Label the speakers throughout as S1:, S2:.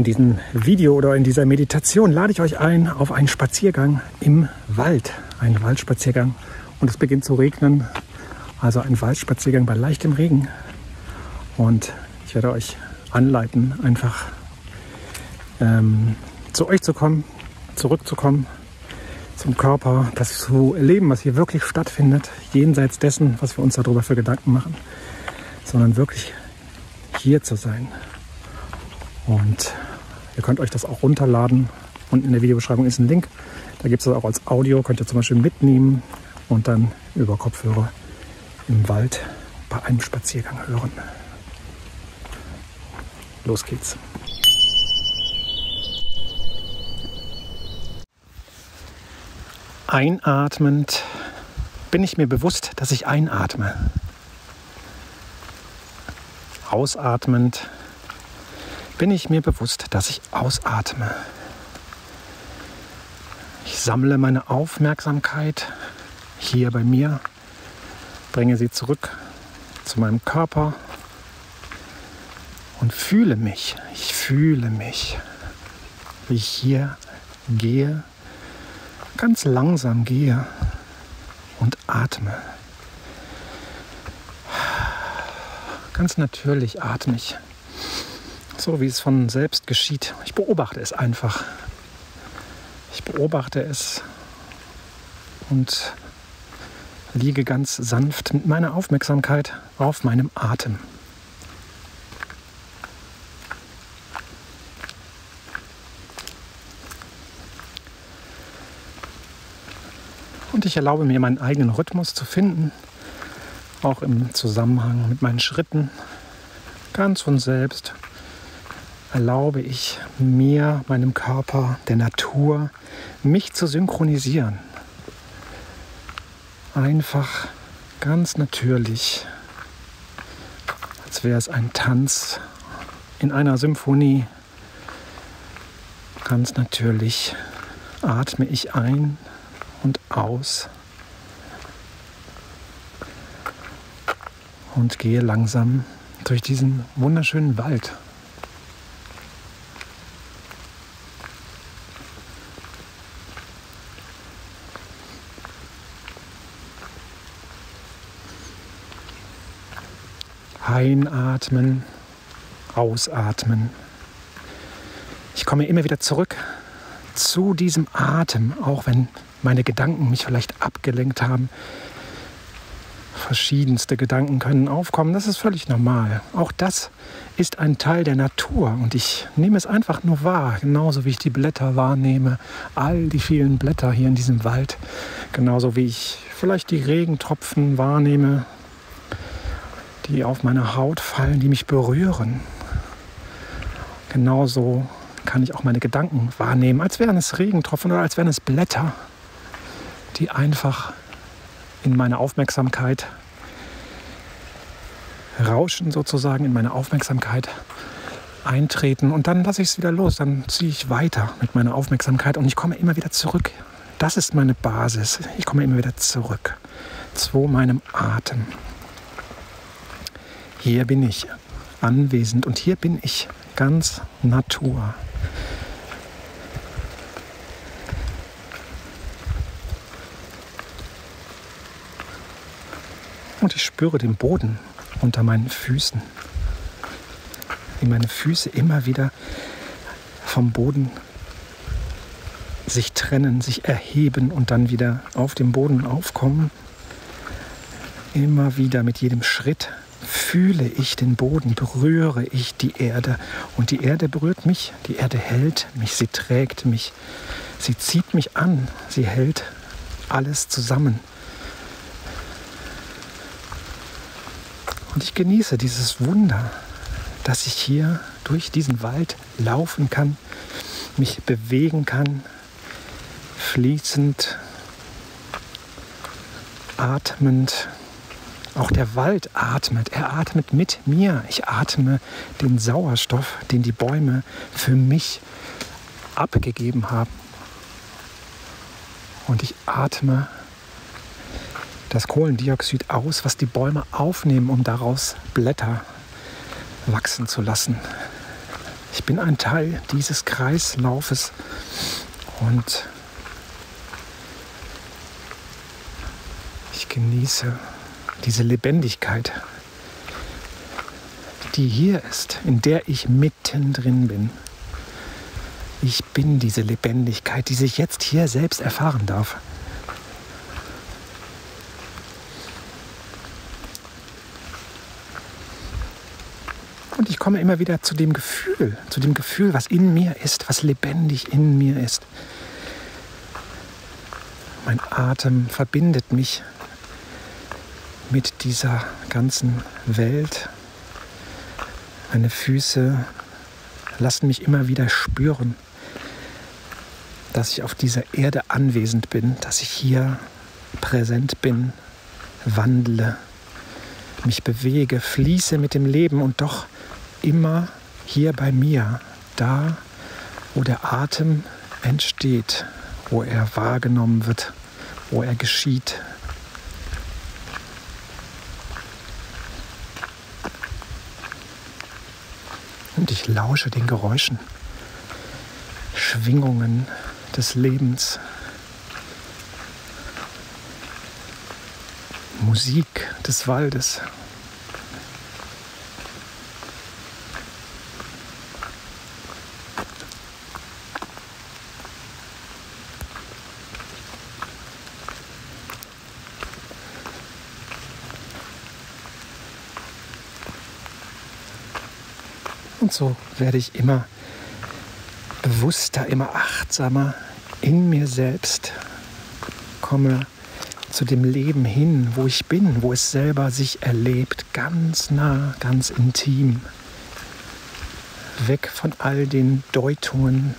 S1: In diesem Video oder in dieser Meditation lade ich euch ein auf einen Spaziergang im Wald, einen Waldspaziergang. Und es beginnt zu regnen, also ein Waldspaziergang bei leichtem Regen. Und ich werde euch anleiten, einfach ähm, zu euch zu kommen, zurückzukommen, zum Körper, das zu erleben, was hier wirklich stattfindet, jenseits dessen, was wir uns darüber für Gedanken machen, sondern wirklich hier zu sein. Und ihr könnt euch das auch runterladen. Unten in der Videobeschreibung ist ein Link. Da gibt es das auch als Audio. Könnt ihr zum Beispiel mitnehmen und dann über Kopfhörer im Wald bei einem Spaziergang hören. Los geht's. Einatmend bin ich mir bewusst, dass ich einatme. Ausatmend bin ich mir bewusst, dass ich ausatme. Ich sammle meine Aufmerksamkeit hier bei mir, bringe sie zurück zu meinem Körper und fühle mich. Ich fühle mich, wie ich hier gehe, ganz langsam gehe und atme. Ganz natürlich atme ich so wie es von selbst geschieht. Ich beobachte es einfach. Ich beobachte es und liege ganz sanft mit meiner Aufmerksamkeit auf meinem Atem. Und ich erlaube mir meinen eigenen Rhythmus zu finden, auch im Zusammenhang mit meinen Schritten, ganz von selbst erlaube ich mir, meinem Körper, der Natur, mich zu synchronisieren. Einfach ganz natürlich, als wäre es ein Tanz in einer Symphonie. Ganz natürlich atme ich ein und aus und gehe langsam durch diesen wunderschönen Wald. Einatmen, ausatmen. Ich komme immer wieder zurück zu diesem Atem, auch wenn meine Gedanken mich vielleicht abgelenkt haben. Verschiedenste Gedanken können aufkommen, das ist völlig normal. Auch das ist ein Teil der Natur und ich nehme es einfach nur wahr, genauso wie ich die Blätter wahrnehme, all die vielen Blätter hier in diesem Wald, genauso wie ich vielleicht die Regentropfen wahrnehme, die auf meine Haut fallen, die mich berühren. Genauso kann ich auch meine Gedanken wahrnehmen, als wären es Regentropfen oder als wären es Blätter, die einfach in meine Aufmerksamkeit rauschen, sozusagen in meine Aufmerksamkeit eintreten und dann lasse ich es wieder los, dann ziehe ich weiter mit meiner Aufmerksamkeit und ich komme immer wieder zurück. Das ist meine Basis. Ich komme immer wieder zurück zu meinem Atem. Hier bin ich anwesend und hier bin ich ganz Natur. Und ich spüre den Boden unter meinen Füßen. Wie meine Füße immer wieder vom Boden sich trennen, sich erheben und dann wieder auf dem Boden aufkommen. Immer wieder mit jedem Schritt fühle ich den Boden, berühre ich die Erde. Und die Erde berührt mich, die Erde hält mich, sie trägt mich, sie zieht mich an, sie hält alles zusammen. Und ich genieße dieses Wunder, dass ich hier durch diesen Wald laufen kann, mich bewegen kann, fließend, atmend auch der Wald atmet. Er atmet mit mir. Ich atme den Sauerstoff, den die Bäume für mich abgegeben haben. Und ich atme das Kohlendioxid aus, was die Bäume aufnehmen, um daraus Blätter wachsen zu lassen. Ich bin ein Teil dieses Kreislaufes und ich genieße diese Lebendigkeit, die hier ist, in der ich mittendrin bin. Ich bin diese Lebendigkeit, die sich jetzt hier selbst erfahren darf. Und ich komme immer wieder zu dem Gefühl, zu dem Gefühl, was in mir ist, was lebendig in mir ist. Mein Atem verbindet mich mit dieser ganzen Welt. Meine Füße lassen mich immer wieder spüren, dass ich auf dieser Erde anwesend bin, dass ich hier präsent bin, wandle, mich bewege, fließe mit dem Leben und doch immer hier bei mir, da, wo der Atem entsteht, wo er wahrgenommen wird, wo er geschieht. Ich lausche den Geräuschen, Schwingungen des Lebens, Musik des Waldes. Und so werde ich immer bewusster, immer achtsamer in mir selbst, komme zu dem Leben hin, wo ich bin, wo es selber sich erlebt, ganz nah, ganz intim. Weg von all den Deutungen,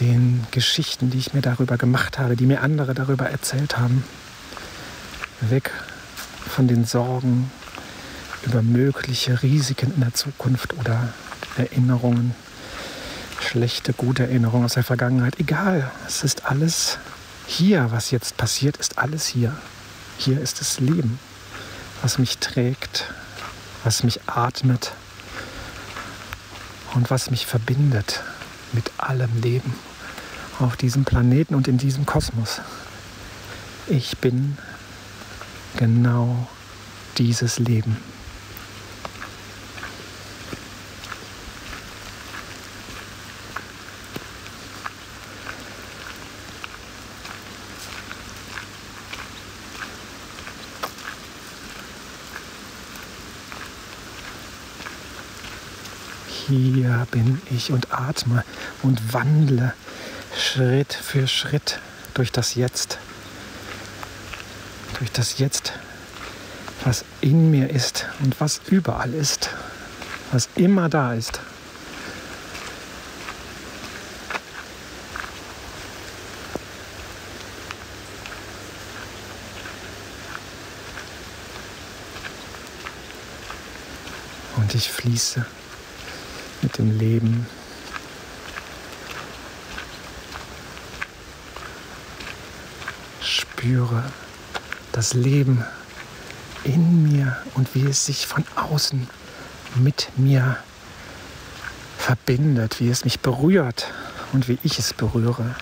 S1: den Geschichten, die ich mir darüber gemacht habe, die mir andere darüber erzählt haben. Weg von den Sorgen, über mögliche Risiken in der Zukunft oder Erinnerungen, schlechte, gute Erinnerungen aus der Vergangenheit. Egal, es ist alles hier, was jetzt passiert, ist alles hier. Hier ist das Leben, was mich trägt, was mich atmet und was mich verbindet mit allem Leben auf diesem Planeten und in diesem Kosmos. Ich bin genau dieses Leben. Hier bin ich und atme und wandle Schritt für Schritt durch das Jetzt. Durch das Jetzt, was in mir ist und was überall ist, was immer da ist. Und ich fließe mit dem Leben. Spüre das Leben in mir und wie es sich von außen mit mir verbindet, wie es mich berührt und wie ich es berühre.